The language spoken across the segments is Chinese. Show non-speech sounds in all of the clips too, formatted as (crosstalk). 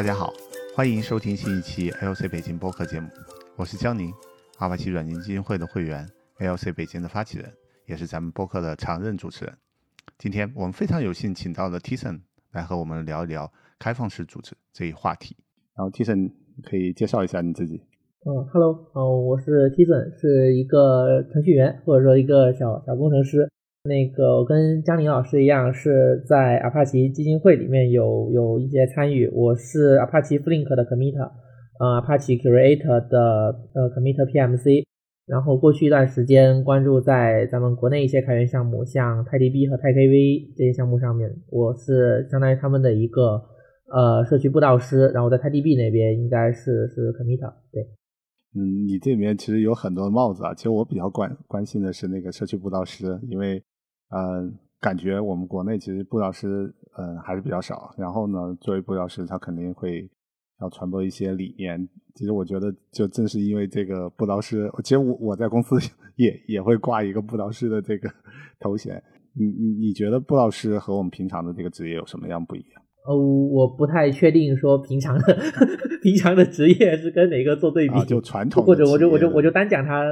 大家好，欢迎收听新一期 L C 北京播客节目，我是江宁，阿帕奇软件基金会的会员，L C 北京的发起人，也是咱们播客的常任主持人。今天我们非常有幸请到了 Tison 来和我们聊一聊开放式组织这一话题。然后 Tison 可以介绍一下你自己。嗯，Hello，哦，我是 Tison，是一个程序员或者说一个小小工程师。那个我跟江宁老师一样，是在阿帕奇基金会里面有有一些参与。我是阿帕奇 Flink 的 Committer，呃，阿帕奇 Curator 的呃 Committer PMC。然后过去一段时间关注在咱们国内一些开源项目，像泰 DB 和泰 KV 这些项目上面，我是相当于他们的一个呃社区布道师。然后在泰 DB 那边应该是是 Committer，对。嗯，你这里面其实有很多帽子啊。其实我比较关关心的是那个社区布道师，因为。嗯，感觉我们国内其实布道师，嗯，还是比较少。然后呢，作为布道师，他肯定会要传播一些理念。其实我觉得，就正是因为这个布道师，其实我我在公司 (laughs) 也也会挂一个布道师的这个 (laughs) 头衔。你你你觉得布道师和我们平常的这个职业有什么样不一样？呃，我不太确定说平常的 (laughs) 平常的职业是跟哪个做对比，就传统，或者我就我就我就单讲他，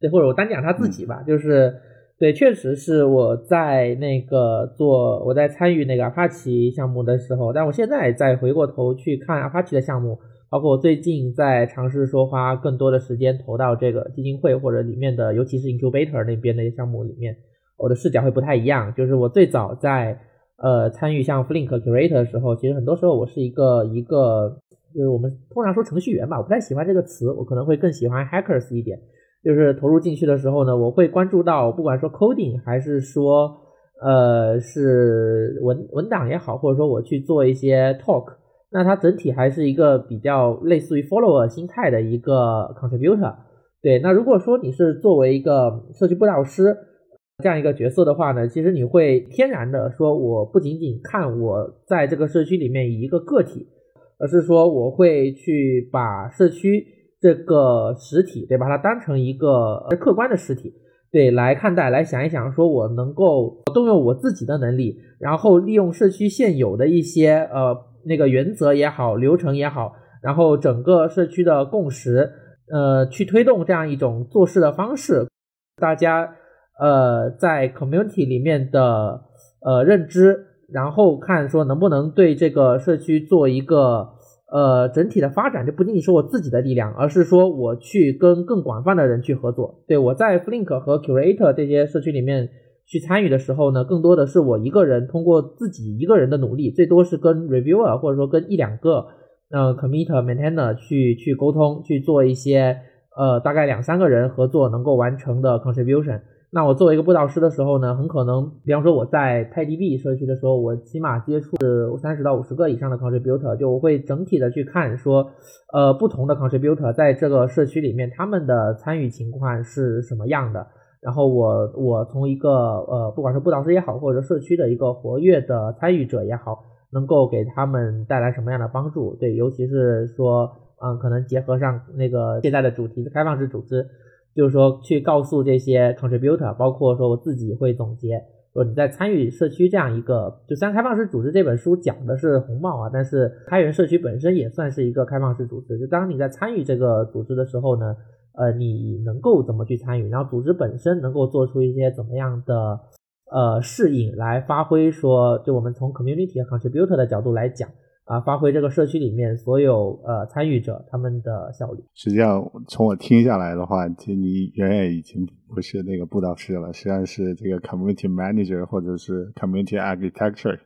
对，或者我单讲他自己吧，就是。对，确实是我在那个做，我在参与那个阿帕奇项目的时候，但我现在再回过头去看阿帕奇的项目，包括我最近在尝试说花更多的时间投到这个基金会或者里面的，尤其是 incubator 那边的项目里面，我的视角会不太一样。就是我最早在呃参与像 Flink Curator 的时候，其实很多时候我是一个一个，就是我们通常说程序员吧，我不太喜欢这个词，我可能会更喜欢 hackers 一点。就是投入进去的时候呢，我会关注到，不管说 coding 还是说，呃，是文文档也好，或者说我去做一些 talk，那它整体还是一个比较类似于 follower 心态的一个 contributor。对，那如果说你是作为一个社区布道师这样一个角色的话呢，其实你会天然的说，我不仅仅看我在这个社区里面以一个个体，而是说我会去把社区。这个实体，对，把它当成一个客观的实体，对，来看待，来想一想，说我能够动用我自己的能力，然后利用社区现有的一些呃那个原则也好，流程也好，然后整个社区的共识，呃，去推动这样一种做事的方式，大家呃在 community 里面的呃认知，然后看说能不能对这个社区做一个。呃，整体的发展就不仅仅是我自己的力量，而是说我去跟更广泛的人去合作。对我在 Flink 和 Curator 这些社区里面去参与的时候呢，更多的是我一个人通过自己一个人的努力，最多是跟 Reviewer 或者说跟一两个呃 Committer Maintainer 去去沟通，去做一些呃大概两三个人合作能够完成的 Contribution。那我作为一个布道师的时候呢，很可能，比方说我在泰 DB 社区的时候，我起码接触是三十到五十个以上的 contributor，就我会整体的去看说，呃，不同的 contributor 在这个社区里面他们的参与情况是什么样的，然后我我从一个呃，不管是布道师也好，或者社区的一个活跃的参与者也好，能够给他们带来什么样的帮助？对，尤其是说，嗯，可能结合上那个现在的主题开放式组织。就是说，去告诉这些 contributor，包括说我自己会总结，说你在参与社区这样一个，就虽然开放式组织这本书讲的是红帽啊，但是开源社区本身也算是一个开放式组织。就当你在参与这个组织的时候呢，呃，你能够怎么去参与，然后组织本身能够做出一些怎么样的呃适应来发挥，说就我们从 community 和 contributor 的角度来讲。啊，发挥这个社区里面所有呃参与者他们的效率。实际上，从我听下来的话，其实你远远已经不是那个布道师了，实际上是这个 community manager 或者是 community architecture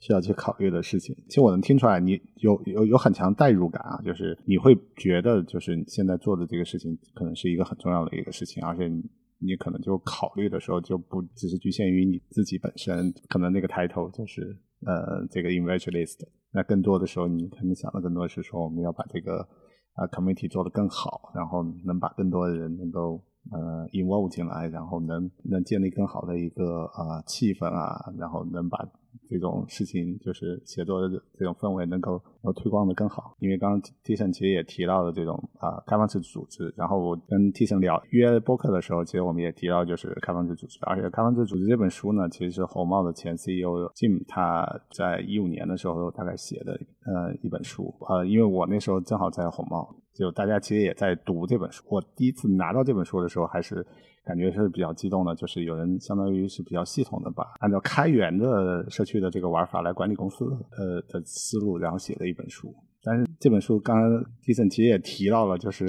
需要去考虑的事情。其实我能听出来，你有有有很强代入感啊，就是你会觉得，就是你现在做的这个事情可能是一个很重要的一个事情，而且你可能就考虑的时候就不只是局限于你自己本身，可能那个抬头就是呃这个 evangelist。那更多的时候，你可能想的更多是说，我们要把这个啊 committee 做得更好，然后能把更多的人能够呃 involve 进来，然后能能建立更好的一个呃气氛啊，然后能把这种事情就是写作的这种氛围能够能推广的更好。因为刚刚 T 神其实也提到了这种啊开放式组织，然后我跟 T 神聊约播客的时候，其实我们也提到就是开放式组织，而且开放式组织这本书呢，其实是红帽的前 CEO Jim 他在一五年的时候大概写的呃一本书，呃，因为我那时候正好在红帽。就大家其实也在读这本书。我第一次拿到这本书的时候，还是感觉是比较激动的。就是有人相当于是比较系统的把按照开源的社区的这个玩法来管理公司呃的思路，然后写了一本书。但是这本书刚刚迪森其实也提到了，就是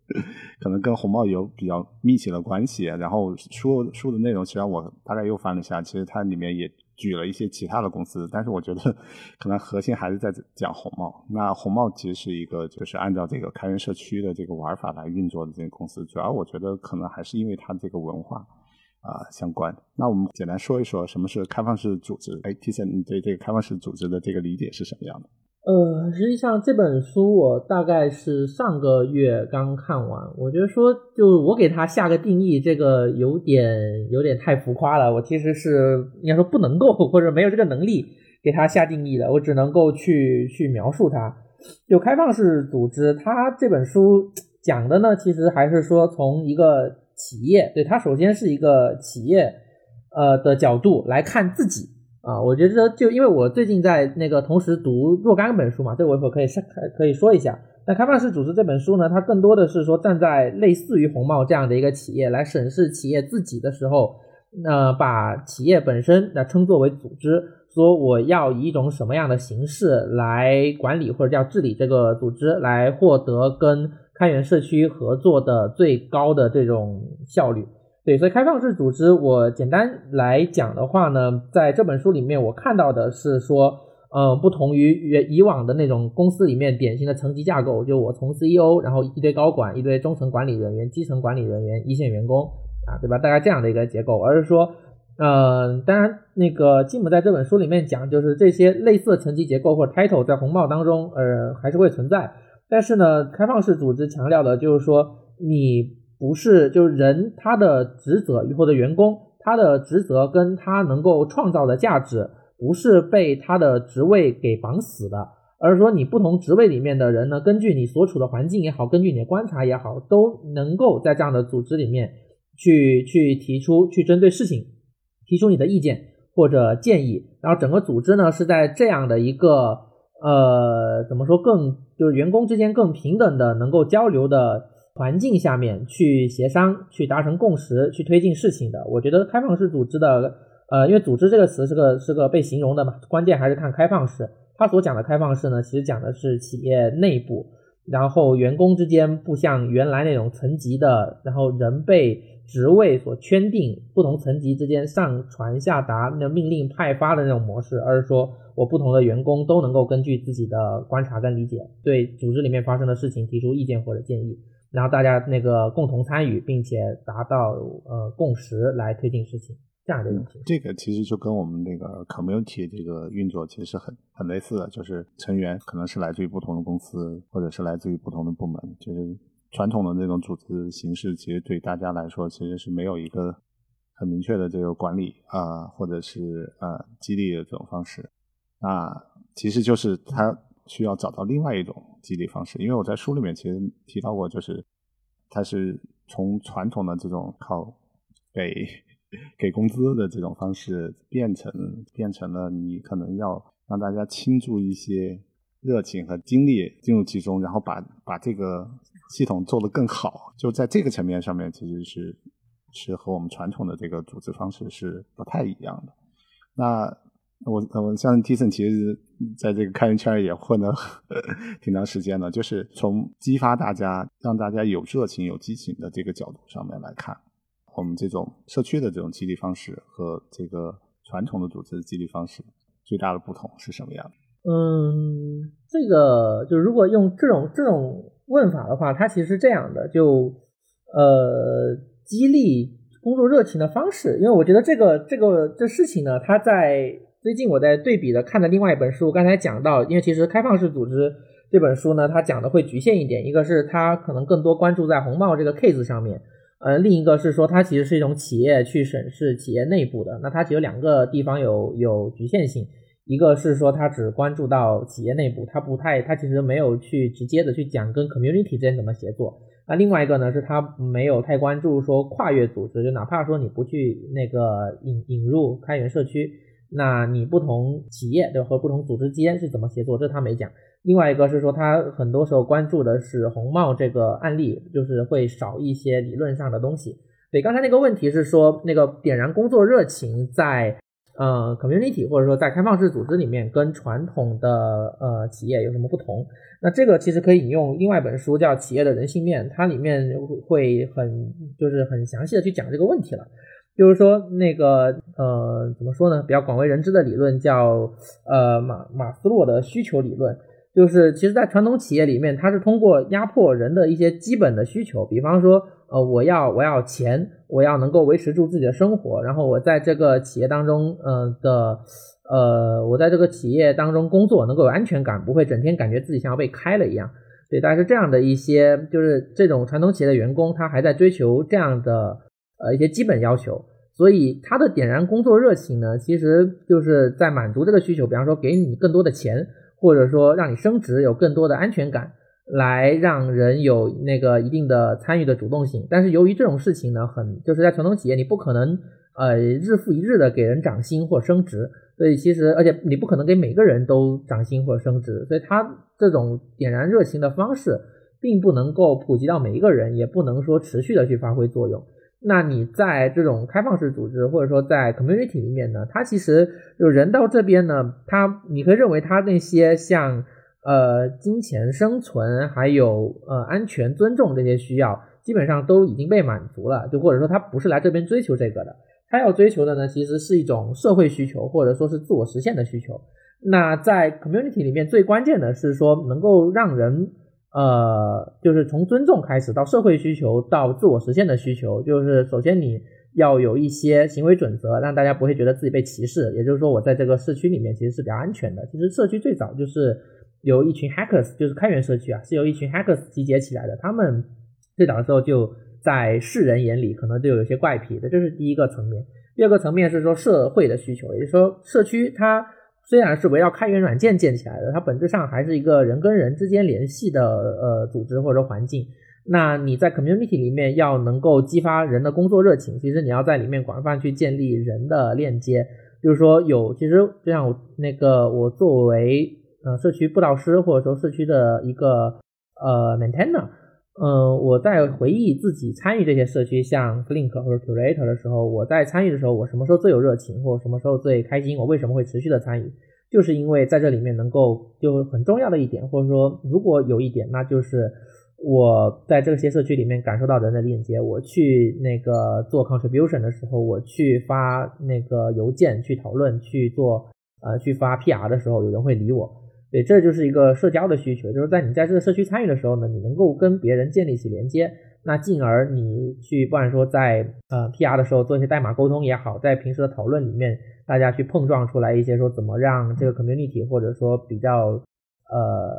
(laughs) 可能跟红帽有比较密切的关系。然后书书的内容，其实我大概又翻了一下，其实它里面也。举了一些其他的公司，但是我觉得 (laughs) 可能核心还是在讲红帽。那红帽其实是一个就是按照这个开源社区的这个玩法来运作的这个公司，主要我觉得可能还是因为它这个文化啊相关。那我们简单说一说什么是开放式组织。哎，提森，你对这个开放式组织的这个理解是什么样的？呃，实际上这本书我大概是上个月刚看完，我觉得说就我给它下个定义，这个有点有点太浮夸了。我其实是应该说不能够或者没有这个能力给它下定义的，我只能够去去描述它。就开放式组织，它这本书讲的呢，其实还是说从一个企业，对它首先是一个企业呃的角度来看自己。啊，我觉得就因为我最近在那个同时读若干本书嘛，这个我一会儿可以可以说一下。那开放式组织这本书呢，它更多的是说站在类似于红帽这样的一个企业来审视企业自己的时候，那把企业本身那称作为组织，说我要以一种什么样的形式来管理或者叫治理这个组织，来获得跟开源社区合作的最高的这种效率。对，所以开放式组织，我简单来讲的话呢，在这本书里面，我看到的是说，呃，不同于以往的那种公司里面典型的层级架构，就我从 CEO，然后一堆高管，一堆中层管理人员、基层管理人员、一线员工，啊，对吧？大概这样的一个结构，而是说，呃，当然那个吉姆在这本书里面讲，就是这些类似的层级结构或者 title 在红帽当中，呃，还是会存在，但是呢，开放式组织强调的就是说你。不是，就是人他的职责或者员工他的职责跟他能够创造的价值，不是被他的职位给绑死的，而是说你不同职位里面的人呢，根据你所处的环境也好，根据你的观察也好，都能够在这样的组织里面去去提出去针对事情提出你的意见或者建议，然后整个组织呢是在这样的一个呃怎么说更就是员工之间更平等的能够交流的。环境下面去协商、去达成共识、去推进事情的，我觉得开放式组织的，呃，因为组织这个词是个是个被形容的嘛，关键还是看开放式。他所讲的开放式呢，其实讲的是企业内部，然后员工之间不像原来那种层级的，然后人被职位所圈定，不同层级之间上传下达那命令派发的那种模式，而是说我不同的员工都能够根据自己的观察跟理解，对组织里面发生的事情提出意见或者建议。然后大家那个共同参与，并且达到呃共识来推进事情，这样的东西。这个其实就跟我们那个 community 这个运作其实是很很类似的，就是成员可能是来自于不同的公司，或者是来自于不同的部门。就是传统的那种组织形式，其实对大家来说其实是没有一个很明确的这个管理啊，或者是呃激励的这种方式。那其实就是他。需要找到另外一种激励方式，因为我在书里面其实提到过，就是它是从传统的这种靠给给工资的这种方式，变成变成了你可能要让大家倾注一些热情和精力进入其中，然后把把这个系统做得更好。就在这个层面上面，其实是是和我们传统的这个组织方式是不太一样的。那。我我像 T 森其实在这个开源圈也混了 (laughs) 挺长时间了，就是从激发大家、让大家有热情、有激情的这个角度上面来看，我们这种社区的这种激励方式和这个传统的组织激励方式最大的不同是什么样的？嗯，这个就如果用这种这种问法的话，它其实是这样的，就呃激励工作热情的方式，因为我觉得这个这个这事情呢，它在最近我在对比的看的另外一本书，刚才讲到，因为其实开放式组织这本书呢，它讲的会局限一点，一个是它可能更多关注在红帽这个 case 上面，呃，另一个是说它其实是一种企业去审视企业内部的，那它只有两个地方有有局限性，一个是说它只关注到企业内部，它不太，它其实没有去直接的去讲跟 community 之间怎么协作。那另外一个呢，是它没有太关注说跨越组织，就哪怕说你不去那个引引入开源社区，那你不同企业对和不同组织之间是怎么协作，这他没讲。另外一个是说，他很多时候关注的是红帽这个案例，就是会少一些理论上的东西。对，刚才那个问题是说，那个点燃工作热情在呃 community 或者说在开放式组织里面跟传统的呃企业有什么不同？那这个其实可以引用另外一本书叫《企业的人性面》，它里面会很就是很详细的去讲这个问题了。就是说那个呃怎么说呢？比较广为人知的理论叫呃马马斯洛的需求理论。就是，其实，在传统企业里面，它是通过压迫人的一些基本的需求，比方说，呃，我要我要钱，我要能够维持住自己的生活，然后我在这个企业当中，呃的，呃，我在这个企业当中工作能够有安全感，不会整天感觉自己像要被开了一样。对，但是这样的一些，就是这种传统企业的员工，他还在追求这样的呃一些基本要求，所以他的点燃工作热情呢，其实就是在满足这个需求，比方说给你更多的钱。或者说让你升职有更多的安全感，来让人有那个一定的参与的主动性。但是由于这种事情呢，很就是在传统企业你不可能呃日复一日的给人涨薪或升职，所以其实而且你不可能给每个人都涨薪或升职，所以他这种点燃热情的方式并不能够普及到每一个人，也不能说持续的去发挥作用。那你在这种开放式组织，或者说在 community 里面呢，它其实就人到这边呢，它你可以认为它那些像呃金钱、生存，还有呃安全、尊重这些需要，基本上都已经被满足了。就或者说他不是来这边追求这个的，他要追求的呢，其实是一种社会需求，或者说是自我实现的需求。那在 community 里面，最关键的是说能够让人。呃，就是从尊重开始，到社会需求，到自我实现的需求，就是首先你要有一些行为准则，让大家不会觉得自己被歧视。也就是说，我在这个社区里面其实是比较安全的。其实社区最早就是由一群 hackers，就是开源社区啊，是由一群 hackers 集结起来的。他们最早的时候就在世人眼里可能就有一些怪癖的，这是第一个层面。第二个层面是说社会的需求，也就是说社区它。虽然是围绕开源软件建起来的，它本质上还是一个人跟人之间联系的呃组织或者环境。那你在 community 里面要能够激发人的工作热情，其实你要在里面广泛去建立人的链接。就是说有，其实就像我那个我作为呃社区布道师或者说社区的一个呃 maintainer。嗯，我在回忆自己参与这些社区，像 Flink 或者 Curator 的时候，我在参与的时候，我什么时候最有热情，或什么时候最开心？我为什么会持续的参与？就是因为在这里面能够就很重要的一点，或者说如果有一点，那就是我在这些社区里面感受到人的链接。我去那个做 contribution 的时候，我去发那个邮件去讨论，去做呃去发 PR 的时候，有人会理我。对，这就是一个社交的需求，就是在你在这个社区参与的时候呢，你能够跟别人建立起连接，那进而你去，不管说在呃 PR 的时候做一些代码沟通也好，在平时的讨论里面，大家去碰撞出来一些说怎么让这个 community 或者说比较呃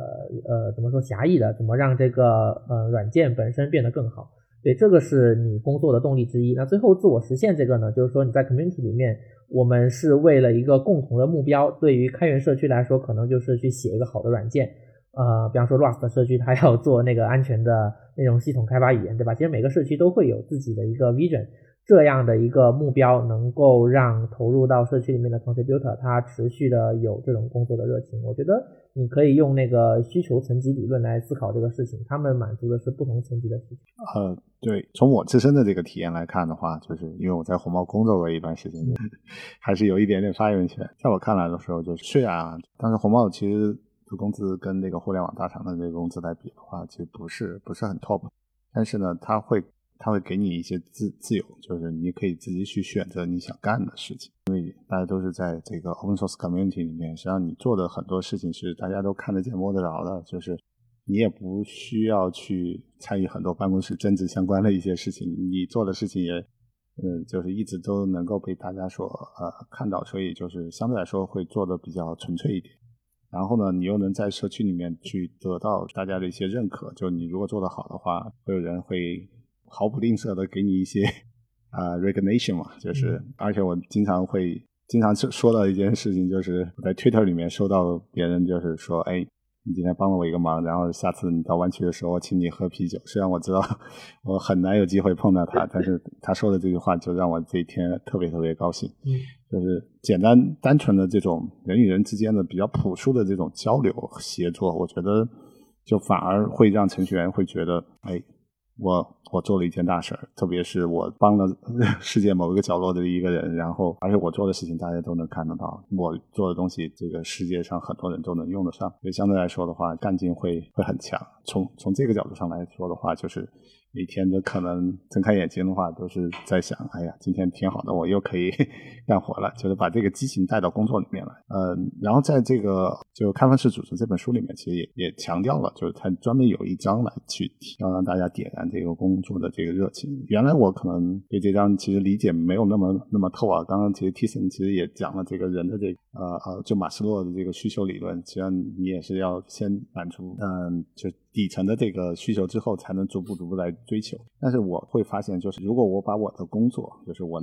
呃怎么说狭义的，怎么让这个呃软件本身变得更好。对，这个是你工作的动力之一。那最后自我实现这个呢，就是说你在 community 里面，我们是为了一个共同的目标。对于开源社区来说，可能就是去写一个好的软件。呃，比方说 Rust 社区，它要做那个安全的那种系统开发语言，对吧？其实每个社区都会有自己的一个 vision。这样的一个目标能够让投入到社区里面的 contributor 他持续的有这种工作的热情。我觉得你可以用那个需求层级理论来思考这个事情，他们满足的是不同层级的需求。呃，对，从我自身的这个体验来看的话，就是因为我在红帽工作过一段时间，(laughs) 还是有一点点发言权。在我看来的时候，就是虽然但是红帽其实的工资跟那个互联网大厂的这个工资来比的话，其实不是不是很 top，但是呢，它会。他会给你一些自自由，就是你可以自己去选择你想干的事情。因为大家都是在这个 open source community 里面，实际上你做的很多事情是大家都看得见、摸得着的，就是你也不需要去参与很多办公室政治相关的一些事情，你做的事情也，嗯，就是一直都能够被大家所呃看到，所以就是相对来说会做的比较纯粹一点。然后呢，你又能在社区里面去得到大家的一些认可，就你如果做得好的话，会有人会。毫不吝啬的给你一些啊 recognition 嘛，就是而且我经常会经常说到一件事情，就是我在 Twitter 里面收到别人就是说，哎。你今天帮了我一个忙，然后下次你到湾区的时候，我请你喝啤酒。虽然我知道我很难有机会碰到他，但是他说的这句话就让我这一天特别特别高兴。嗯，就是简单单纯的这种人与人之间的比较朴素的这种交流协作，我觉得就反而会让程序员会觉得，哎。我我做了一件大事儿，特别是我帮了 (laughs) 世界某一个角落的一个人，然后而且我做的事情大家都能看得到，我做的东西这个世界上很多人都能用得上，所以相对来说的话，干劲会会很强。从从这个角度上来说的话，就是。每天都可能睁开眼睛的话，都是在想：哎呀，今天挺好的，我又可以 (laughs) 干活了。就是把这个激情带到工作里面来。嗯，然后在这个就开放式组织这本书里面，其实也也强调了，就是他专门有一章来去要让大家点燃这个工作的这个热情。原来我可能对这章其实理解没有那么那么透啊。刚刚其实 T 森其实也讲了这个人的这个呃呃，就马斯洛的这个需求理论，其实你也是要先满足嗯就。底层的这个需求之后，才能逐步逐步来追求。但是我会发现，就是如果我把我的工作，就是我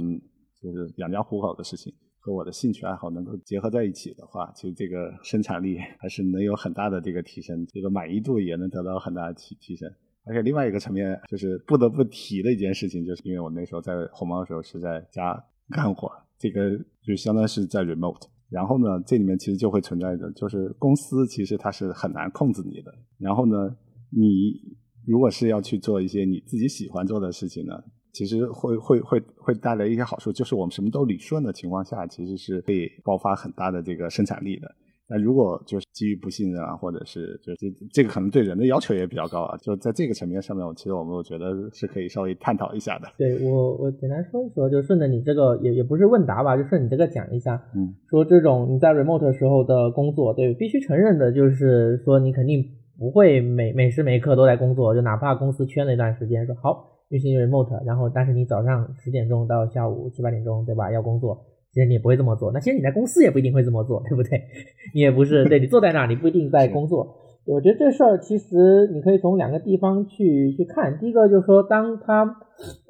就是养家糊口的事情，和我的兴趣爱好能够结合在一起的话，其实这个生产力还是能有很大的这个提升，这个满意度也能得到很大的提提升。而且另外一个层面，就是不得不提的一件事情，就是因为我那时候在红猫的时候是在家干活，这个就相当于是在 remote。然后呢，这里面其实就会存在着，就是公司其实它是很难控制你的。然后呢，你如果是要去做一些你自己喜欢做的事情呢，其实会会会会带来一些好处，就是我们什么都理顺的情况下，其实是可以爆发很大的这个生产力的。那如果就是基于不信任啊，或者是就这这个可能对人的要求也比较高啊，就在这个层面上面，我其实我们我觉得是可以稍微探讨一下的。对我我简单说一说，就顺着你这个也也不是问答吧，就顺你这个讲一下。嗯，说这种你在 remote 时候的工作，对，必须承认的就是说你肯定不会每每时每刻都在工作，就哪怕公司缺那段时间，说好运行 remote，然后但是你早上十点钟到下午七八点钟，对吧？要工作。其实你也不会这么做，那其实你在公司也不一定会这么做，对不对？(laughs) 你也不是对你坐在那儿，你不一定在工作。我觉得这事儿其实你可以从两个地方去去看。第一个就是说，当他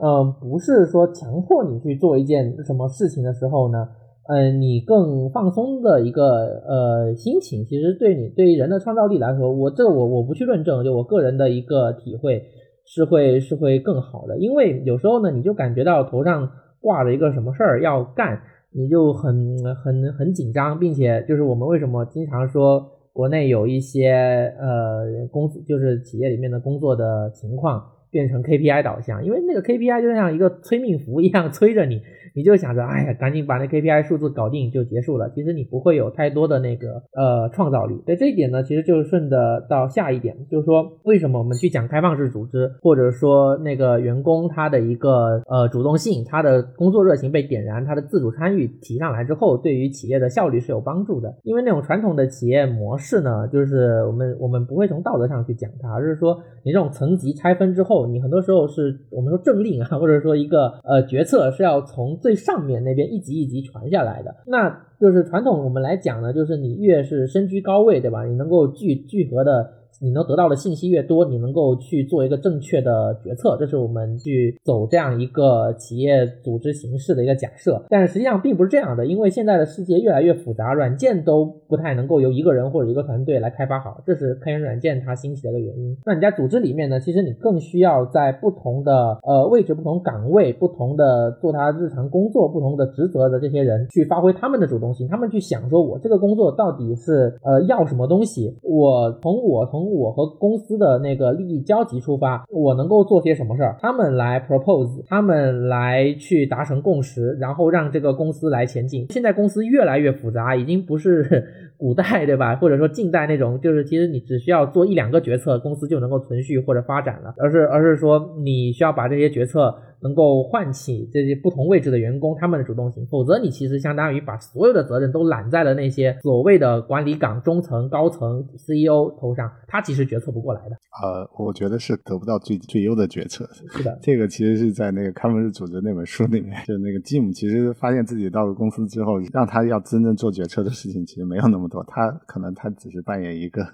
嗯不是说强迫你去做一件什么事情的时候呢，嗯，你更放松的一个呃心情，其实对你对于人的创造力来说，我这我我不去论证，就我个人的一个体会是会是会更好的。因为有时候呢，你就感觉到头上挂着一个什么事儿要干。你就很很很紧张，并且就是我们为什么经常说国内有一些呃公司就是企业里面的工作的情况。变成 KPI 导向，因为那个 KPI 就像一个催命符一样催着你，你就想着，哎呀，赶紧把那 KPI 数字搞定就结束了。其实你不会有太多的那个呃创造力。对这一点呢，其实就是顺着到下一点，就是说为什么我们去讲开放式组织，或者说那个员工他的一个呃主动性，他的工作热情被点燃，他的自主参与提上来之后，对于企业的效率是有帮助的。因为那种传统的企业模式呢，就是我们我们不会从道德上去讲它，而是说你这种层级拆分之后。你很多时候是我们说政令啊，或者说一个呃决策是要从最上面那边一级一级传下来的，那就是传统我们来讲呢，就是你越是身居高位，对吧？你能够聚聚合的。你能得到的信息越多，你能够去做一个正确的决策，这是我们去走这样一个企业组织形式的一个假设。但实际上并不是这样的，因为现在的世界越来越复杂，软件都不太能够由一个人或者一个团队来开发好，这是开源软件它兴起的一个原因。那你在组织里面呢，其实你更需要在不同的呃位置、不同岗位、不同的做他日常工作、不同的职责的这些人去发挥他们的主动性，他们去想说，我这个工作到底是呃要什么东西？我从我从我和公司的那个利益交集出发，我能够做些什么事儿？他们来 propose，他们来去达成共识，然后让这个公司来前进。现在公司越来越复杂，已经不是 (laughs) 古代对吧？或者说近代那种，就是其实你只需要做一两个决策，公司就能够存续或者发展了，而是而是说你需要把这些决策。能够唤起这些不同位置的员工他们的主动性，否则你其实相当于把所有的责任都揽在了那些所谓的管理岗、中层、高层、CEO 头上，他其实决策不过来的。呃，我觉得是得不到最最优的决策。是的，这个其实是在那个开放式组织那本书里面，就那个 Jim 其实发现自己到了公司之后，让他要真正做决策的事情其实没有那么么多，他可能他只是扮演一个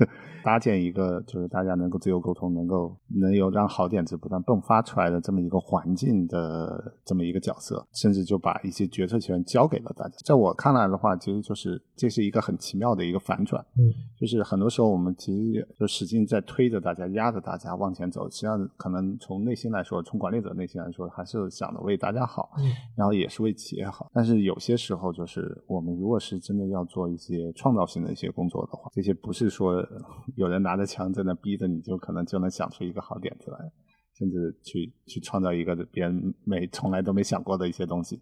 搭建一个，就是大家能够自由沟通，能够能有让好点子不断迸发出来的这么一个环境的这么一个角色，甚至就把一些决策权交给了大家。在我看来的话，其实就是这是一个很奇妙的一个反转，嗯，就是很多时候我们其实就使劲在推着大家、压着大家往前走，实际上可能从内心来说，从管理者内心来说，还是想着为大家好，嗯，然后也是为企业好。但是有些时候，就是我们如果是真的要做一些创造性的一些工作的话，这些不是说有人拿着枪在那逼着你就可能就能想出一个好点子来，甚至去去创造一个别人没从来都没想过的一些东西。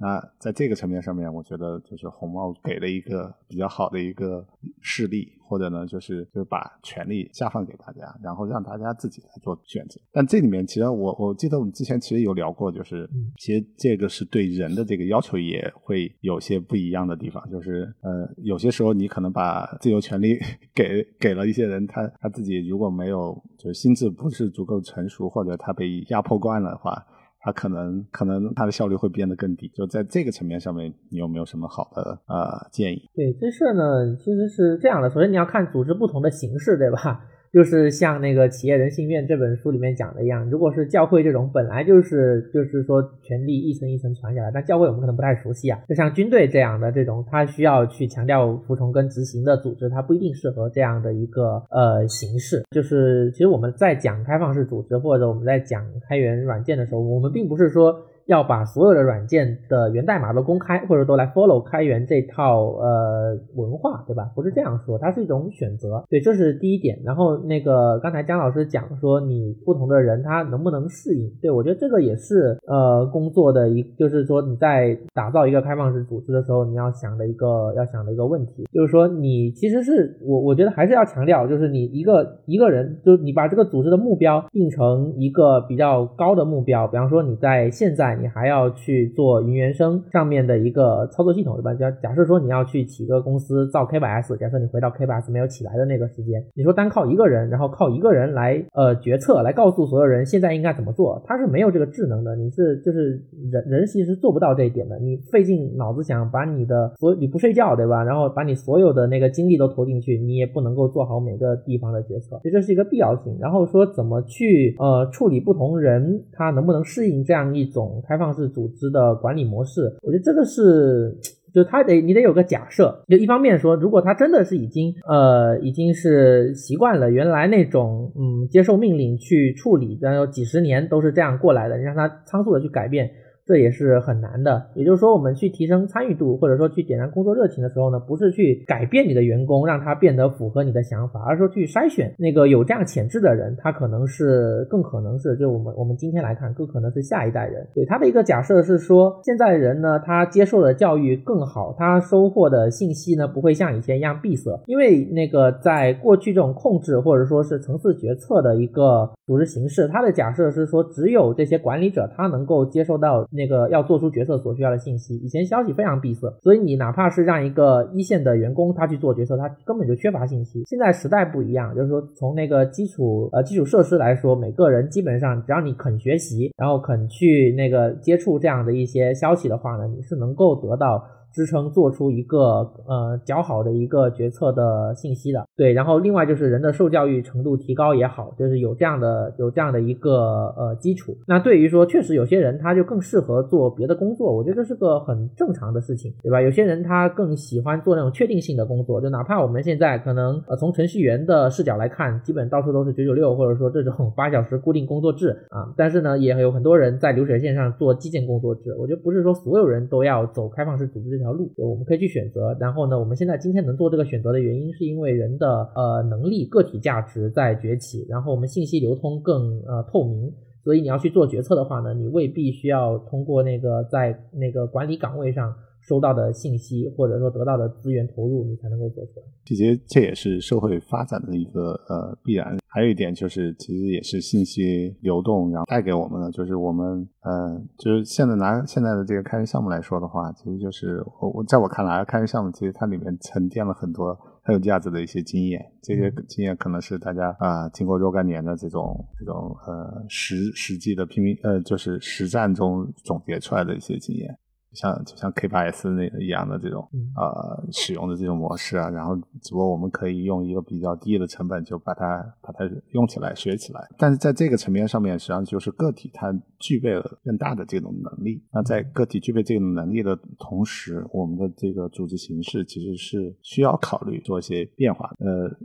那在这个层面上面，我觉得就是红帽给了一个比较好的一个示例，或者呢，就是就是把权力下放给大家，然后让大家自己来做选择。但这里面其实我我记得我们之前其实有聊过，就是其实这个是对人的这个要求也会有些不一样的地方，就是呃有些时候你可能把自由权利 (laughs) 给给了一些人，他他自己如果没有就是心智不是足够成熟，或者他被压迫惯了的话。他可能可能它的效率会变得更低，就在这个层面上面，你有没有什么好的呃建议？对这事儿呢，其实是这样的。首先你要看组织不同的形式，对吧？就是像那个《企业人性院》这本书里面讲的一样，如果是教会这种本来就是就是说权力一层一层传下来，但教会我们可能不太熟悉啊。就像军队这样的这种，它需要去强调服从跟执行的组织，它不一定适合这样的一个呃形式。就是其实我们在讲开放式组织或者我们在讲开源软件的时候，我们并不是说。要把所有的软件的源代码都公开，或者都来 follow 开源这套呃文化，对吧？不是这样说，它是一种选择。对，这是第一点。然后那个刚才姜老师讲说，你不同的人他能不能适应？对我觉得这个也是呃工作的一，就是说你在打造一个开放式组织的时候，你要想的一个要想的一个问题，就是说你其实是我我觉得还是要强调，就是你一个一个人，就你把这个组织的目标定成一个比较高的目标，比方说你在现在。你还要去做云原生上面的一个操作系统，对吧？假假设说你要去起个公司造 K 八 S，假设你回到 K 八 S 没有起来的那个时间，你说单靠一个人，然后靠一个人来呃决策，来告诉所有人现在应该怎么做，他是没有这个智能的。你是就是人人其实做不到这一点的。你费尽脑子想把你的所你不睡觉，对吧？然后把你所有的那个精力都投进去，你也不能够做好每个地方的决策，所以这是一个必要性。然后说怎么去呃处理不同人，他能不能适应这样一种。开放式组织的管理模式，我觉得这个是，(tsk) 就他得你得有个假设，就一方面说，如果他真的是已经呃已经是习惯了原来那种嗯接受命令去处理，然后几十年都是这样过来的，你让他仓促的去改变。这也是很难的，也就是说，我们去提升参与度，或者说去点燃工作热情的时候呢，不是去改变你的员工，让他变得符合你的想法，而是说去筛选那个有这样潜质的人，他可能是更可能是，就我们我们今天来看，更可能是下一代人。对他的一个假设是说，现在人呢，他接受的教育更好，他收获的信息呢，不会像以前一样闭塞，因为那个在过去这种控制或者说是层次决策的一个组织形式，他的假设是说，只有这些管理者他能够接受到。那个要做出决策所需要的信息，以前消息非常闭塞，所以你哪怕是让一个一线的员工他去做决策，他根本就缺乏信息。现在时代不一样，就是说从那个基础呃基础设施来说，每个人基本上只要你肯学习，然后肯去那个接触这样的一些消息的话呢，你是能够得到。支撑做出一个呃较好的一个决策的信息的，对，然后另外就是人的受教育程度提高也好，就是有这样的有这样的一个呃基础。那对于说确实有些人他就更适合做别的工作，我觉得这是个很正常的事情，对吧？有些人他更喜欢做那种确定性的工作，就哪怕我们现在可能呃从程序员的视角来看，基本到处都是九九六或者说这种 (laughs) 八小时固定工作制啊，但是呢也有很多人在流水线上做基建工作制。我觉得不是说所有人都要走开放式组织。这条路，我们可以去选择。然后呢，我们现在今天能做这个选择的原因，是因为人的呃能力、个体价值在崛起，然后我们信息流通更呃透明。所以你要去做决策的话呢，你未必需要通过那个在那个管理岗位上。收到的信息或者说得到的资源投入，你才能够做出来。其实这也是社会发展的一个呃必然。还有一点就是，其实也是信息流动，然后带给我们的，就是我们呃，就是现在拿现在的这个开源项目来说的话，其实就是我我在我看来，开源项目其实它里面沉淀了很多很有价值的一些经验。这些经验可能是大家啊经过若干年的这种这种呃实实际的拼命呃就是实战中总结出来的一些经验。像就像 K 八 S 那一样的这种呃使用的这种模式啊，然后只不过我们可以用一个比较低的成本就把它把它用起来学起来。但是在这个层面上面，实际上就是个体它具备了更大的这种能力。那在个体具备这种能力的同时，我们的这个组织形式其实是需要考虑做一些变化。呃。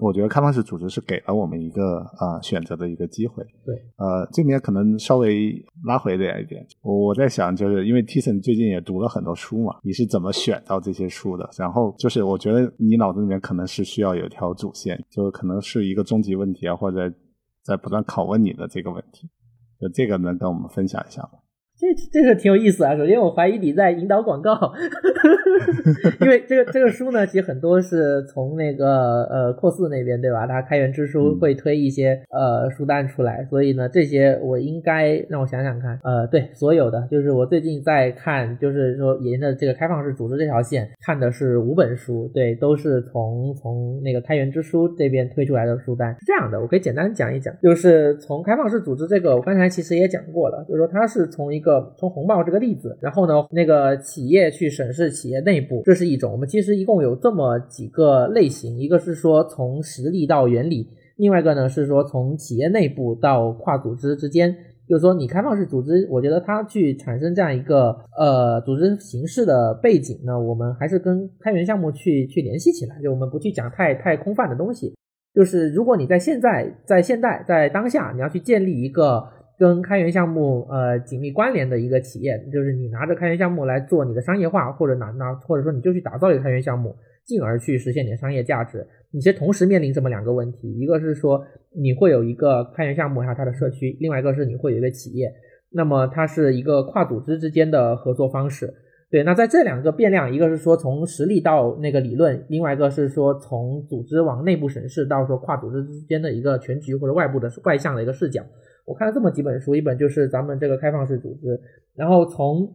我觉得开放式组织是给了我们一个啊选择的一个机会。对，呃，这里面可能稍微拉回点一点。我我在想，就是因为 Tison 最近也读了很多书嘛，你是怎么选到这些书的？然后就是，我觉得你脑子里面可能是需要有一条主线，就可能是一个终极问题啊，或者在不断拷问你的这个问题。就这个能跟我们分享一下吗？这这个挺有意思啊！首先，我怀疑你在引导广告，(laughs) 因为这个这个书呢，其实很多是从那个呃扩四那边对吧？它开源之书会推一些呃书单出来，所以呢，这些我应该让我想想看，呃，对，所有的就是我最近在看，就是说沿着这个开放式组织这条线看的是五本书，对，都是从从那个开源之书这边推出来的书单。是这样的，我可以简单讲一讲，就是从开放式组织这个，我刚才其实也讲过了，就是说它是从一个从红帽这个例子，然后呢，那个企业去审视企业内部，这是一种。我们其实一共有这么几个类型，一个是说从实例到原理，另外一个呢是说从企业内部到跨组织之间。就是说，你开放式组织，我觉得它去产生这样一个呃组织形式的背景呢，我们还是跟开源项目去去联系起来，就我们不去讲太太空泛的东西。就是如果你在现在在现代在当下，你要去建立一个。跟开源项目呃紧密关联的一个企业，就是你拿着开源项目来做你的商业化，或者拿拿或者说你就去打造一个开源项目，进而去实现你的商业价值。你其实同时面临这么两个问题，一个是说你会有一个开源项目还有它的社区，另外一个是你会有一个企业，那么它是一个跨组织之间的合作方式。对，那在这两个变量，一个是说从实力到那个理论，另外一个是说从组织往内部审视到说跨组织之间的一个全局或者外部的外向的一个视角。我看了这么几本书，一本就是咱们这个开放式组织，然后从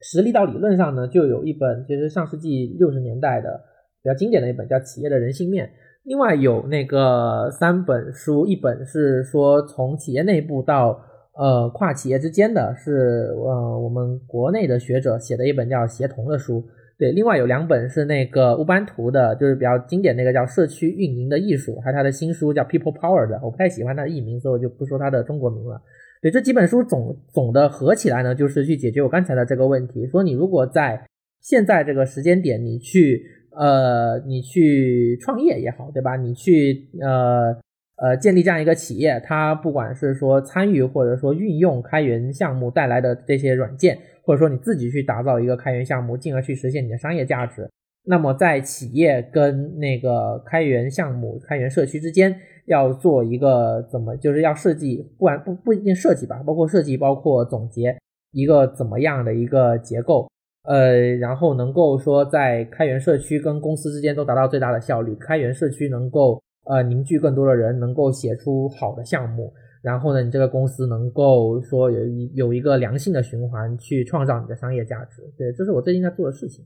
实力到理论上呢，就有一本其实上世纪六十年代的比较经典的一本叫《企业的人性面》，另外有那个三本书，一本是说从企业内部到呃跨企业之间的，是呃我们国内的学者写的一本叫《协同》的书。对，另外有两本是那个乌班图的，就是比较经典那个叫《社区运营的艺术》，还有他的新书叫《People Power》的，我不太喜欢他的译名，所以我就不说他的中国名了。对，这几本书总总的合起来呢，就是去解决我刚才的这个问题，说你如果在现在这个时间点，你去呃，你去创业也好，对吧？你去呃呃建立这样一个企业，它不管是说参与或者说运用开源项目带来的这些软件。或者说你自己去打造一个开源项目，进而去实现你的商业价值。那么在企业跟那个开源项目、开源社区之间，要做一个怎么，就是要设计，不管不不一定设计吧，包括设计，包括总结一个怎么样的一个结构，呃，然后能够说在开源社区跟公司之间都达到最大的效率，开源社区能够呃凝聚更多的人，能够写出好的项目。然后呢，你这个公司能够说有一有一个良性的循环，去创造你的商业价值。对，这是我最近在做的事情。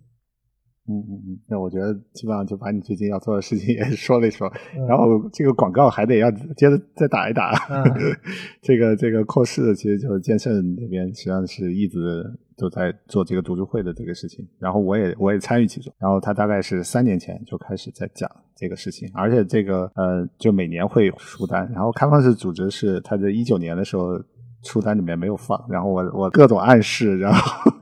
嗯嗯嗯，那我觉得基本上就把你最近要做的事情也说了一说，然后这个广告还得要接着再打一打。(laughs) 这个这个扩市其实就是健身那边实际上是一直都在做这个读书会的这个事情，然后我也我也参与其中，然后他大概是三年前就开始在讲。这个事情，而且这个呃，就每年会出单，然后开放式组织是他在一九年的时候出单里面没有放，然后我我各种暗示，然后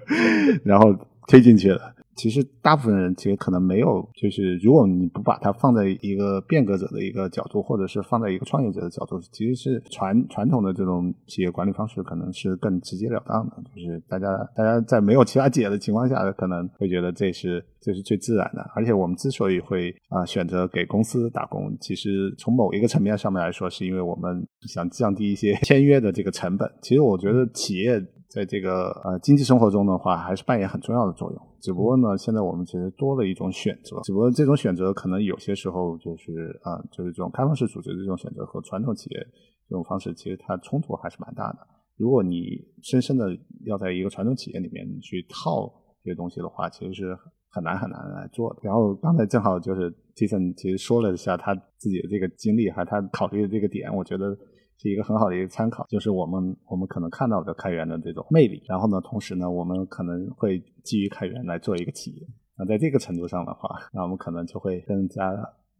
(laughs) 然后推进去了。其实大部分人其实可能没有，就是如果你不把它放在一个变革者的一个角度，或者是放在一个创业者的角度，其实是传传统的这种企业管理方式可能是更直截了当的，就是大家大家在没有其他解的情况下，可能会觉得这是这是最自然的。而且我们之所以会啊选择给公司打工，其实从某一个层面上面来说，是因为我们想降低一些 (laughs) 签约的这个成本。其实我觉得企业。在这个呃经济生活中的话，还是扮演很重要的作用。只不过呢，现在我们其实多了一种选择。只不过这种选择可能有些时候就是啊，就是这种开放式组织的这种选择和传统企业这种方式，其实它冲突还是蛮大的。如果你深深的要在一个传统企业里面去套这些东西的话，其实是很难很难来做的。然后刚才正好就是 Jason 其实说了一下他自己的这个经历，还他考虑的这个点，我觉得。是一个很好的一个参考，就是我们我们可能看到的开源的这种魅力，然后呢，同时呢，我们可能会基于开源来做一个企业。那在这个程度上的话，那我们可能就会更加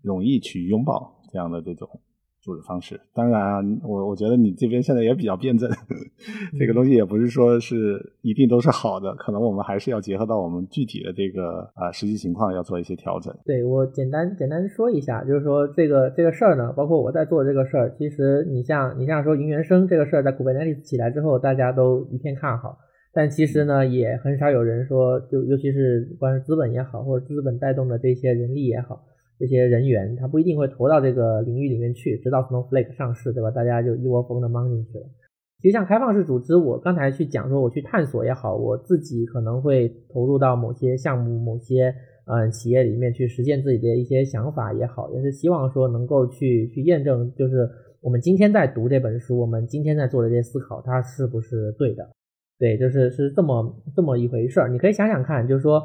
容易去拥抱这样的这种。组织方式，当然啊，我我觉得你这边现在也比较辩证，(laughs) 这个东西也不是说是一定都是好的，可能我们还是要结合到我们具体的这个啊实际情况，要做一些调整。对我简单简单说一下，就是说这个这个事儿呢，包括我在做这个事儿，其实你像你像说云原生这个事儿，在 Kubernetes 起来之后，大家都一片看好，但其实呢，也很少有人说，就尤其是不管是资本也好，或者资本带动的这些人力也好。这些人员他不一定会投到这个领域里面去，直到 Snowflake 上市，对吧？大家就一窝蜂的蒙进去了。其实像开放式组织，我刚才去讲说，我去探索也好，我自己可能会投入到某些项目、某些嗯企业里面去实现自己的一些想法也好，也是希望说能够去去验证，就是我们今天在读这本书，我们今天在做的这些思考，它是不是对的？对，就是是这么这么一回事儿。你可以想想看，就是说。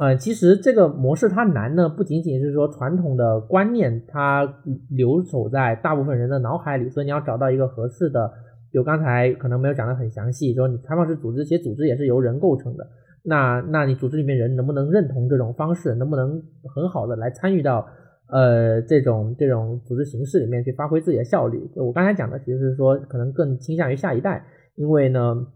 呃，其实这个模式它难呢，不仅仅是说传统的观念它留守在大部分人的脑海里，所以你要找到一个合适的，就刚才可能没有讲的很详细，说你开放式组织，其实组织也是由人构成的，那那你组织里面人能不能认同这种方式，能不能很好的来参与到呃这种这种组织形式里面去发挥自己的效率？就我刚才讲的其实是说可能更倾向于下一代，因为呢。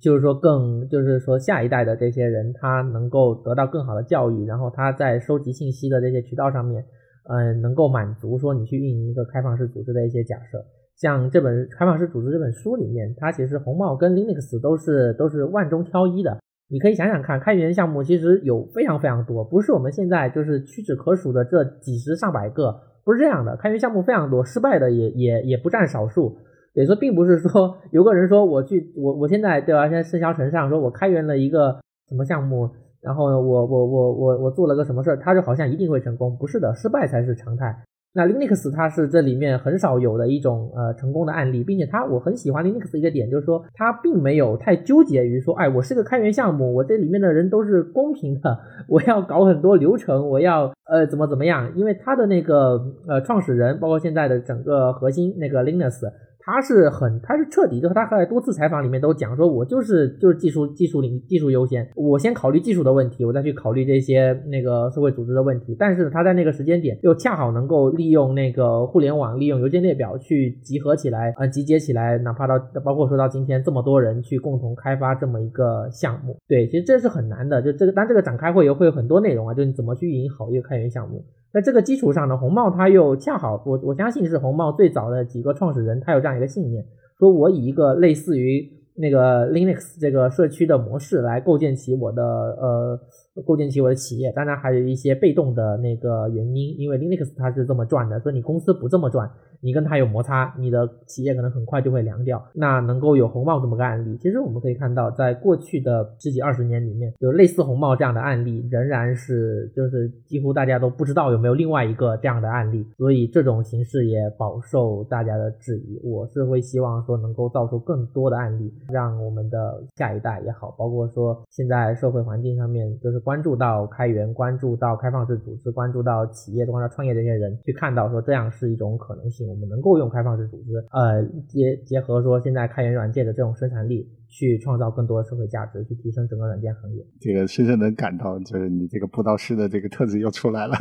就是说，更就是说，下一代的这些人，他能够得到更好的教育，然后他在收集信息的这些渠道上面，嗯，能够满足说你去运营一个开放式组织的一些假设。像这本《开放式组织》这本书里面，它其实红帽跟 Linux 都是都是万中挑一的。你可以想想看，开源项目其实有非常非常多，不是我们现在就是屈指可数的这几十上百个，不是这样的。开源项目非常多，失败的也也也不占少数。也说并不是说有个人说我去我我现在对吧？现在盛销城上说我开源了一个什么项目，然后呢我我我我我做了个什么事儿，他就好像一定会成功，不是的，失败才是常态。那 Linux 它是这里面很少有的一种呃成功的案例，并且它我很喜欢 Linux 一个点，就是说它并没有太纠结于说，哎，我是个开源项目，我这里面的人都是公平的，我要搞很多流程，我要呃怎么怎么样，因为它的那个呃创始人，包括现在的整个核心那个 Linux。他是很，他是彻底，就是他在多次采访里面都讲说，我就是就是技术技术领技术优先，我先考虑技术的问题，我再去考虑这些那个社会组织的问题。但是他在那个时间点又恰好能够利用那个互联网，利用邮件列表去集合起来，呃，集结起来，哪怕到包括说到今天这么多人去共同开发这么一个项目，对，其实这是很难的。就这个，当这个展开会有会有很多内容啊，就你怎么去运营好一个开源项目。在这个基础上呢，红帽他又恰好，我我相信是红帽最早的几个创始人，他有这样一个信念，说我以一个类似于那个 Linux 这个社区的模式来构建起我的呃。构建起我的企业，当然还有一些被动的那个原因，因为 Linux 它是这么转的，所以你公司不这么转，你跟他有摩擦，你的企业可能很快就会凉掉。那能够有红帽这么个案例，其实我们可以看到，在过去的十几二十年里面，有类似红帽这样的案例，仍然是就是几乎大家都不知道有没有另外一个这样的案例，所以这种形式也饱受大家的质疑。我是会希望说能够造出更多的案例，让我们的下一代也好，包括说现在社会环境上面就是。关注到开源，关注到开放式组织，关注到企业，关注到创业这些人，去看到说这样是一种可能性，们能够用开放式组织，呃，结结合说现在开源软件的这种生产力，去创造更多的社会价值，去提升整个软件行业。这个深深能感到，就是你这个布道师的这个特质又出来了。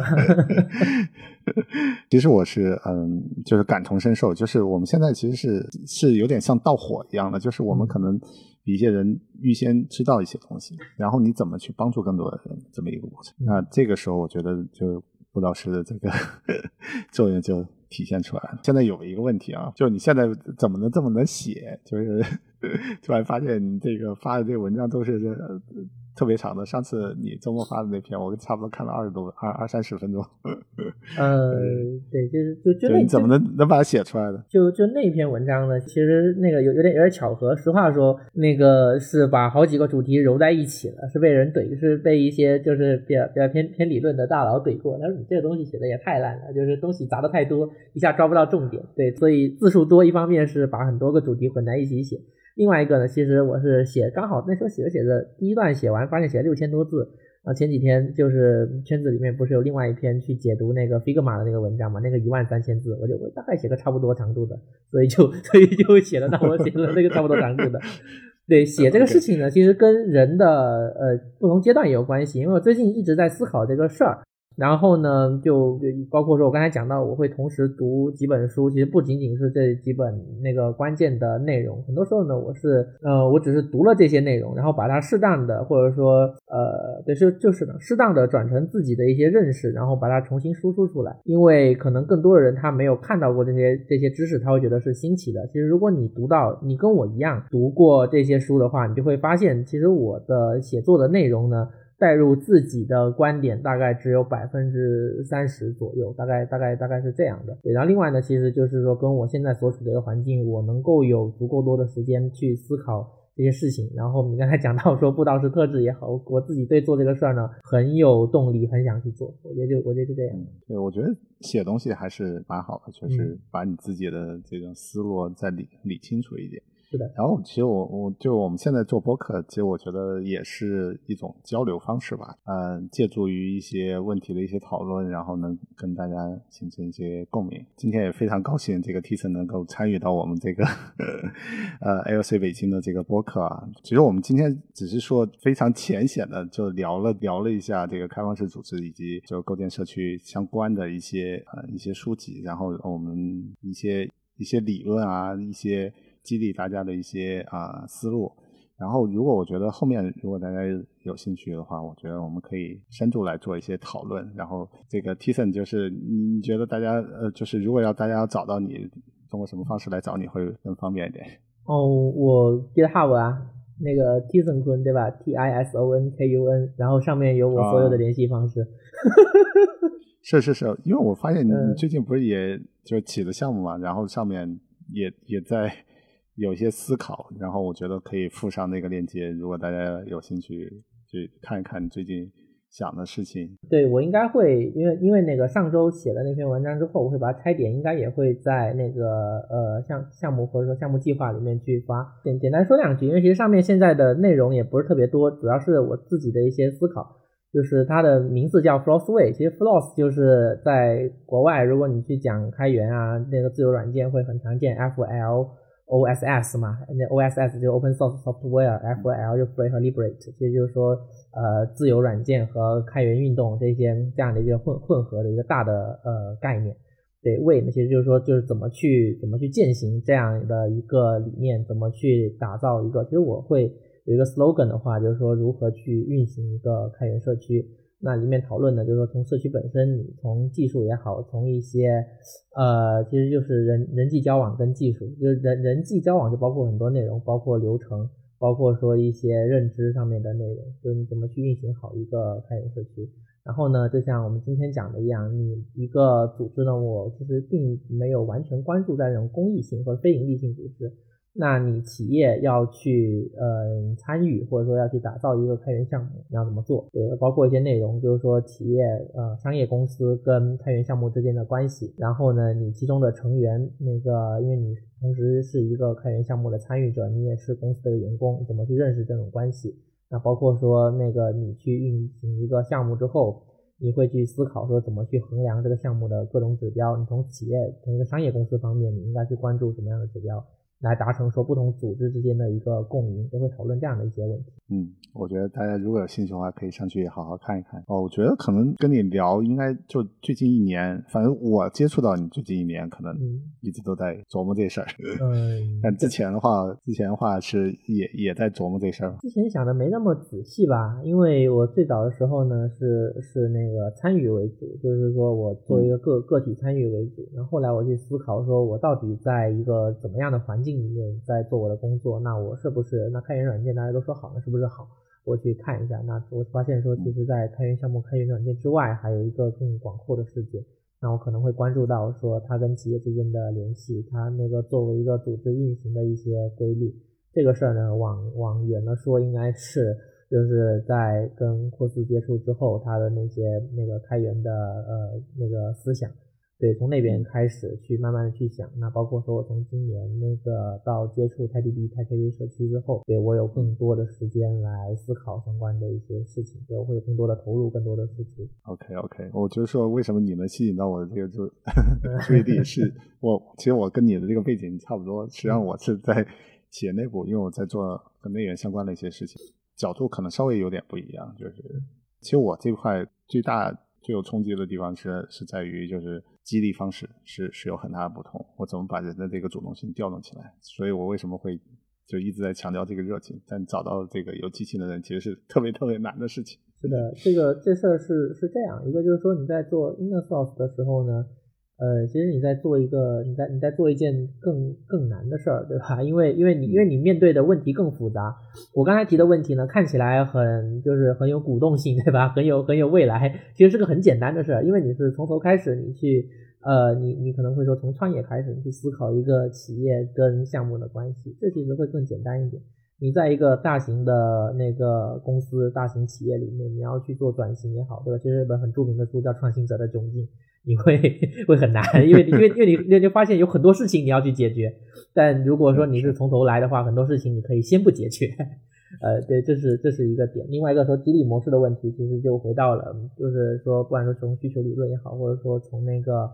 (laughs) 其实我是嗯，就是感同身受，就是我们现在其实是是有点像盗火一样的，就是我们可能。比一些人预先知道一些东西，然后你怎么去帮助更多的人，这么一个过程。那这个时候，我觉得就布老师的这个 (laughs) 作用就体现出来了。现在有一个问题啊，就你现在怎么能这么能写？就是 (laughs) 突然发现你这个发的这个文章都是这。特别长的，上次你周末发的那篇，我差不多看了二十多二二三十分钟。(laughs) 呃，对，就是就就那你怎么能能把它写出来的？就就那篇文章呢，其实那个有有点有点巧合。实话说，那个是把好几个主题揉在一起了，是被人怼，是被一些就是比较比较偏偏理论的大佬怼过。他说你这个东西写的也太烂了，就是东西砸的太多，一下抓不到重点。对，所以字数多，一方面是把很多个主题混在一起写。另外一个呢，其实我是写刚好那时候写着写着，第一段写完发现写了六千多字，啊，前几天就是圈子里面不是有另外一篇去解读那个 Figma 的那个文章嘛？那个一万三千字，我就我大概写个差不多长度的，所以就 (laughs) 所以就写了，那我写了那个差不多长度的。对，写这个事情呢，其实跟人的呃不同阶段也有关系，因为我最近一直在思考这个事儿。然后呢，就包括说，我刚才讲到，我会同时读几本书，其实不仅仅是这几本那个关键的内容，很多时候呢，我是呃，我只是读了这些内容，然后把它适当的或者说呃，对，就就是呢，适当的转成自己的一些认识，然后把它重新输出出来。因为可能更多的人他没有看到过这些这些知识，他会觉得是新奇的。其实如果你读到，你跟我一样读过这些书的话，你就会发现，其实我的写作的内容呢。带入自己的观点大概只有百分之三十左右，大概大概大概是这样的。对，然后另外呢，其实就是说跟我现在所处的一个环境，我能够有足够多的时间去思考这些事情。然后你刚才讲到说布道是特质也好，我自己对做这个事儿呢很有动力，很想去做。我觉得就我觉得就这样。对，我觉得写东西还是蛮好的，确实把你自己的这种思路再理理清楚一点。是的，然后其实我我就我们现在做播客，其实我觉得也是一种交流方式吧。嗯，借助于一些问题的一些讨论，然后能跟大家形成一些共鸣。今天也非常高兴，这个 T 森能够参与到我们这个 (laughs) 呃 LC 北京的这个播客啊。其实我们今天只是说非常浅显的就聊了聊了一下这个开放式组织以及就构建社区相关的一些呃一些书籍，然后我们一些一些理论啊一些。激励大家的一些啊思路，然后如果我觉得后面如果大家有兴趣的话，我觉得我们可以深度来做一些讨论。然后这个 t i s o n 就是你觉得大家呃就是如果要大家要找到你，通过什么方式来找你会更方便一点？哦，我 GitHub 啊，那个 t i s o n 坤对吧？T I S O N K U N，然后上面有我所有的联系方式。(laughs) 是是是，因为我发现你最近不是也就起了项目嘛，然后上面也也在。有一些思考，然后我觉得可以附上那个链接，如果大家有兴趣去看一看最近想的事情。对我应该会，因为因为那个上周写了那篇文章之后，我会把它拆点，应该也会在那个呃项项目或者说项目计划里面去发。简简单说两句，因为其实上面现在的内容也不是特别多，主要是我自己的一些思考。就是它的名字叫 Flossway，其实 Floss 就是在国外，如果你去讲开源啊，那个自由软件会很常见，FL L。O S S 嘛，那 O S S 就是 Open Source Software，F L 就 Free 和 Liberate，其实就是说，呃，自由软件和开源运动这些这样的一个混混合的一个大的呃概念。对呢，其实就是说，就是怎么去怎么去践行这样的一个理念，怎么去打造一个。其实我会有一个 slogan 的话，就是说如何去运行一个开源社区。那里面讨论的就是说，从社区本身，你从技术也好，从一些，呃，其实就是人人际交往跟技术，就是人人际交往就包括很多内容，包括流程，包括说一些认知上面的内容，就是你怎么去运行好一个开源社区。然后呢，就像我们今天讲的一样，你一个组织呢，我其实并没有完全关注在这种公益性或者非盈利性组织。那你企业要去呃参与，或者说要去打造一个开源项目，你要怎么做？对，包括一些内容，就是说企业呃商业公司跟开源项目之间的关系。然后呢，你其中的成员那个，因为你同时是一个开源项目的参与者，你也是公司的员工，怎么去认识这种关系？那包括说那个你去运行一个项目之后，你会去思考说怎么去衡量这个项目的各种指标？你从企业从一个商业公司方面，你应该去关注什么样的指标？来达成说不同组织之间的一个共赢，就会讨论这样的一些问题。嗯，我觉得大家如果有兴趣的话，可以上去好好看一看。哦，我觉得可能跟你聊，应该就最近一年，反正我接触到你最近一年，可能一直都在琢磨这事儿。嗯，(laughs) 但之前的话，之前的话是也也在琢磨这事儿。之前想的没那么仔细吧，因为我最早的时候呢是是那个参与为主，就是说我作为一个个个体参与为主。然后后来我去思考，说我到底在一个怎么样的环境。里面在做我的工作，那我是不是那开源软件大家都说好，那是不是好？我去看一下，那我发现说，其实，在开源项目、开源软件之外，还有一个更广阔的世界。那我可能会关注到说，它跟企业之间的联系，它那个作为一个组织运行的一些规律。这个事儿呢，往往远了说，应该是就是在跟库斯接触之后，他的那些那个开源的呃那个思想。对，从那边开始去慢慢的去想，那包括说我从今年那个到接触 TiDB、TiKV 社区之后，对我有更多的时间来思考相关的一些事情，对我会有更多的投入，更多的付出。OK OK，我就说为什么你能吸引到我的这个就 (laughs) 注意力是 (laughs) 我其实我跟你的这个背景差不多，实际上我是在企业内部，因为我在做跟内源相关的一些事情，角度可能稍微有点不一样，就是其实我这块最大最有冲击的地方是是在于就是。激励方式是是有很大的不同，我怎么把人的这个主动性调动起来？所以我为什么会就一直在强调这个热情？但找到这个有激情的人，其实是特别特别难的事情。是的，这个这事儿是是这样，一个就是说你在做 inner source 的时候呢。呃，其实你在做一个，你在你在做一件更更难的事儿，对吧？因为因为你因为你面对的问题更复杂。我刚才提的问题呢，看起来很就是很有鼓动性，对吧？很有很有未来，其实是个很简单的事儿，因为你是从头开始，你去呃，你你可能会说从创业开始，你去思考一个企业跟项目的关系，这其实会更简单一点。你在一个大型的那个公司、大型企业里面，你要去做转型也好，对吧？其实一本很著名的书叫《创新者的窘境》。你会会很难，因为因为因为你你就发现有很多事情你要去解决，但如果说你是从头来的话，很多事情你可以先不解决。呃，对，这是这是一个点。另外一个说激励模式的问题，其实就回到了，就是说不管说从需求理论也好，或者说从那个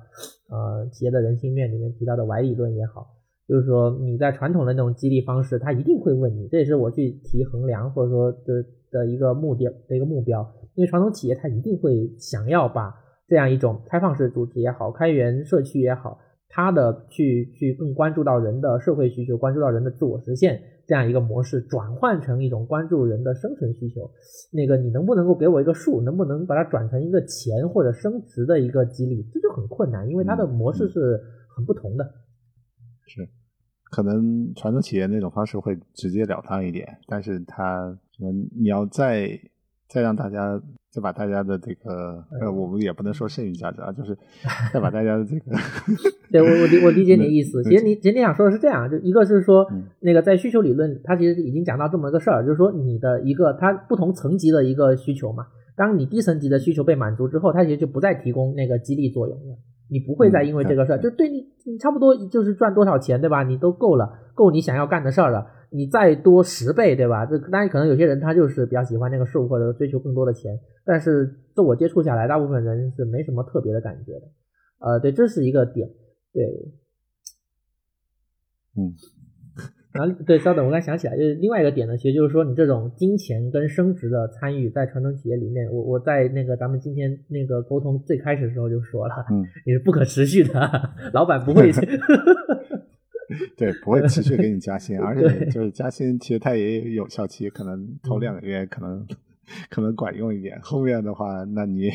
呃企业的人性面里面提到的 Y 理论也好，就是说你在传统的那种激励方式，他一定会问你，这也是我去提衡量或者说的的一个目的的一个目标，因为传统企业它一定会想要把。这样一种开放式组织也好，开源社区也好，它的去去更关注到人的社会需求，关注到人的自我实现这样一个模式，转换成一种关注人的生存需求。那个你能不能够给我一个数，能不能把它转成一个钱或者升值的一个激励，这就很困难，因为它的模式是很不同的。是，可能传统企业那种方式会直截了当一点，但是它嗯，你要再再让大家。再把大家的这个，呃，我们也不能说剩余价值啊，就是再把大家的这个，(laughs) 对我我理我理解你的意思。其实你其实你想说的是这样，就一个是说，那个在需求理论，它其实已经讲到这么一个事儿，就是说你的一个它不同层级的一个需求嘛，当你低层级的需求被满足之后，它其实就不再提供那个激励作用了。你不会再因为这个事儿，就对你你差不多就是赚多少钱对吧？你都够了，够你想要干的事儿了。你再多十倍对吧？这当然可能有些人他就是比较喜欢那个数或者追求更多的钱，但是自我接触下来，大部分人是没什么特别的感觉的。呃，对，这是一个点。对，嗯。啊，对，稍等，我刚想起来，就是另外一个点呢，其实就是说，你这种金钱跟升值的参与，在传统企业里面，我我在那个咱们今天那个沟通最开始的时候就说了，嗯，你是不可持续的，(laughs) 老板不会 (laughs) (laughs) 对，不会持续给你加薪，而且就是加薪，其实它也有效期，可能头两个月可能。可能管用一点，后面的话，那你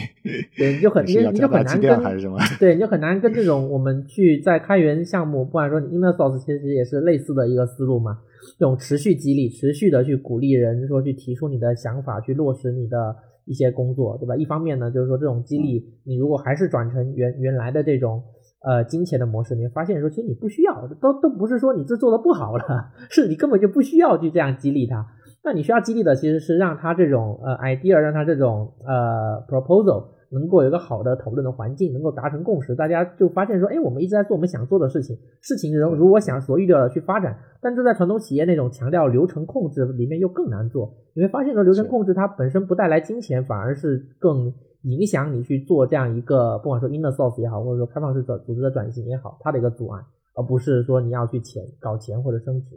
对你就很 (laughs) 你你就很难跟还是什么？对，你就很难跟这种我们去在开源项目，不管说你 inner source，其实也是类似的一个思路嘛。这种持续激励，持续的去鼓励人说去提出你的想法，去落实你的一些工作，对吧？一方面呢，就是说这种激励，你如果还是转成原原来的这种呃金钱的模式，你会发现说其实你不需要，都都不是说你这做的不好了，(laughs) 是你根本就不需要去这样激励他。那你需要激励的其实是让他这种呃 idea，让他这种呃 proposal 能够有一个好的讨论的环境，能够达成共识，大家就发现说，哎，我们一直在做我们想做的事情，事情如如果想所预料的去发展，但这在传统企业那种强调流程控制里面又更难做。你会发现说，流程控制它本身不带来金钱，反而是更影响你去做这样一个，不管说 inner source 也好，或者说开放式转组织的转型也好，它的一个阻碍，而不是说你要去钱搞钱或者升值。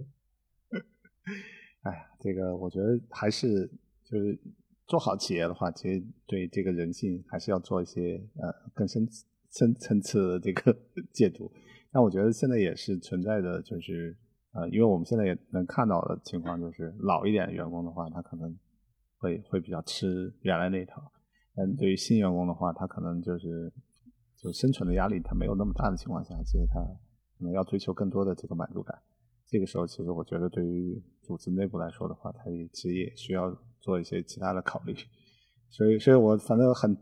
哎呀，这个我觉得还是就是做好企业的话，其实对这个人性还是要做一些呃更深深层次的这个 (laughs) 解读。但我觉得现在也是存在的，就是呃，因为我们现在也能看到的情况，就是老一点员工的话，他可能会会比较吃原来那一套；但对于新员工的话，他可能就是就生存的压力他没有那么大的情况下，其实他可能要追求更多的这个满足感。这个时候，其实我觉得对于组织内部来说的话，它也其实也需要做一些其他的考虑。所以，所以我反正很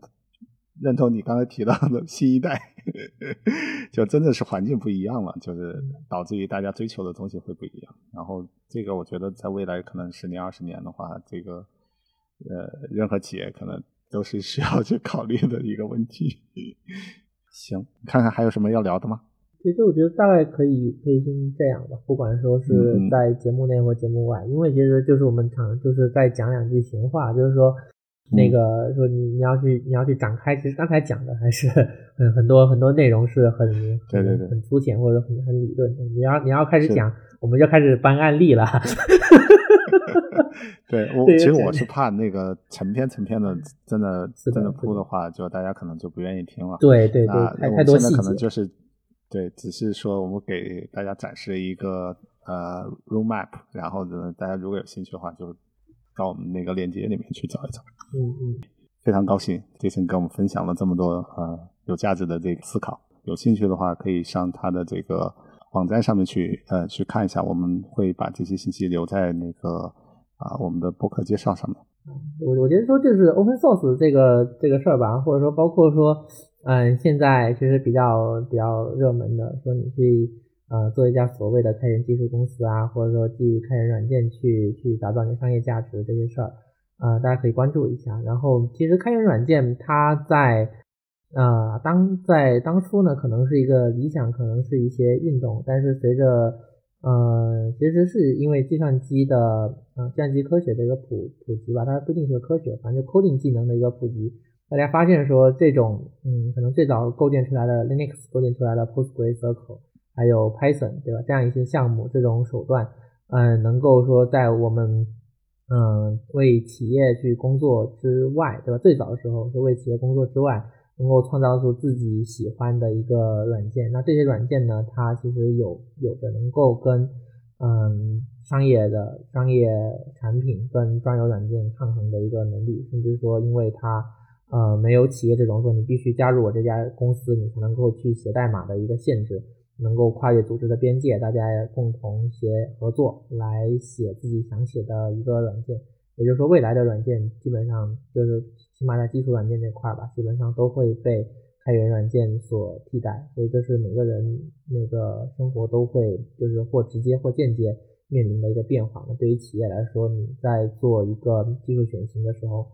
认同你刚才提到的新一代，(laughs) 就真的是环境不一样了，就是导致于大家追求的东西会不一样。然后，这个我觉得在未来可能十年、二十年的话，这个呃，任何企业可能都是需要去考虑的一个问题。(laughs) 行，看看还有什么要聊的吗？其实我觉得大概可以可以先这样吧，不管说是在节目内或节目外，因为其实就是我们常就是在讲两句闲话，就是说那个说你你要去你要去展开，其实刚才讲的还是很很多很多内容是很对对对很粗浅或者很很理论的，你要你要开始讲，我们就开始搬案例了。(laughs) 对我其实我是怕那个成篇成篇的，真的真的铺的话，就大家可能就不愿意听了。对对对，太太多细节。可能就是对，只是说我们给大家展示一个呃 room map，然后呢，大家如果有兴趣的话，就到我们那个链接里面去找一找。嗯嗯，非常高兴，Jason 跟我们分享了这么多呃有价值的这个思考。有兴趣的话，可以上他的这个网站上面去呃去看一下，我们会把这些信息留在那个。啊，我们的博客介绍上面，我我觉得说就是 open source 这个这个事儿吧，或者说包括说，嗯，现在其实比较比较热门的，说你去呃做一家所谓的开源技术公司啊，或者说基于开源软件去去打造你的商业价值这些事儿，呃，大家可以关注一下。然后其实开源软件它在呃当在当初呢，可能是一个理想，可能是一些运动，但是随着呃，其实是因为计算机的，呃，计算机科学的一个普普及吧，它不一定是科学，反正就 coding 技能的一个普及，大家发现说这种，嗯，可能最早构建出来的 Linux 构建出来的 PostgreSQL，还有 Python，对吧？这样一些项目，这种手段，嗯，能够说在我们，嗯，为企业去工作之外，对吧？最早的时候是为企业工作之外。能够创造出自己喜欢的一个软件，那这些软件呢，它其实有有的能够跟嗯商业的商业产品跟专有软件抗衡的一个能力，甚至说因为它呃没有企业这种说你必须加入我这家公司你才能够去写代码的一个限制，能够跨越组织的边界，大家共同协合作来写自己想写的一个软件。也就是说，未来的软件基本上就是。起码在基础软件这块吧，基本上都会被开源软件所替代，所以这是每个人那个生活都会就是或直接或间接面临的一个变化。那对于企业来说，你在做一个技术选型的时候。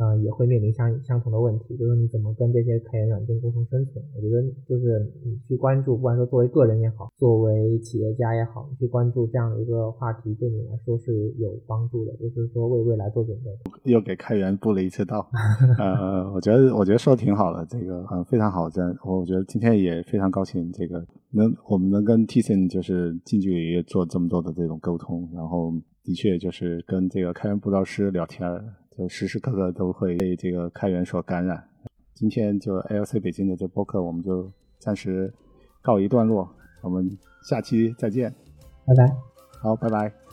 嗯，也会面临相相同的问题，就是你怎么跟这些开源软件共同生存？我觉得就是你去关注，不管说作为个人也好，作为企业家也好，你去关注这样的一个话题，对你来说是有帮助的，就是说为未来做准备。(laughs) 又给开源布了一次道，(laughs) 呃，我觉得我觉得说的挺好的，这个嗯非常好，这我觉得今天也非常高兴，这个能我们能跟 Tison 就是近距离做这么多的这种沟通，然后的确就是跟这个开源布道师聊天。就时时刻刻都会被这个开源所感染。今天就 ALC 北京的这播客，我们就暂时告一段落。我们下期再见，拜拜。好，拜拜。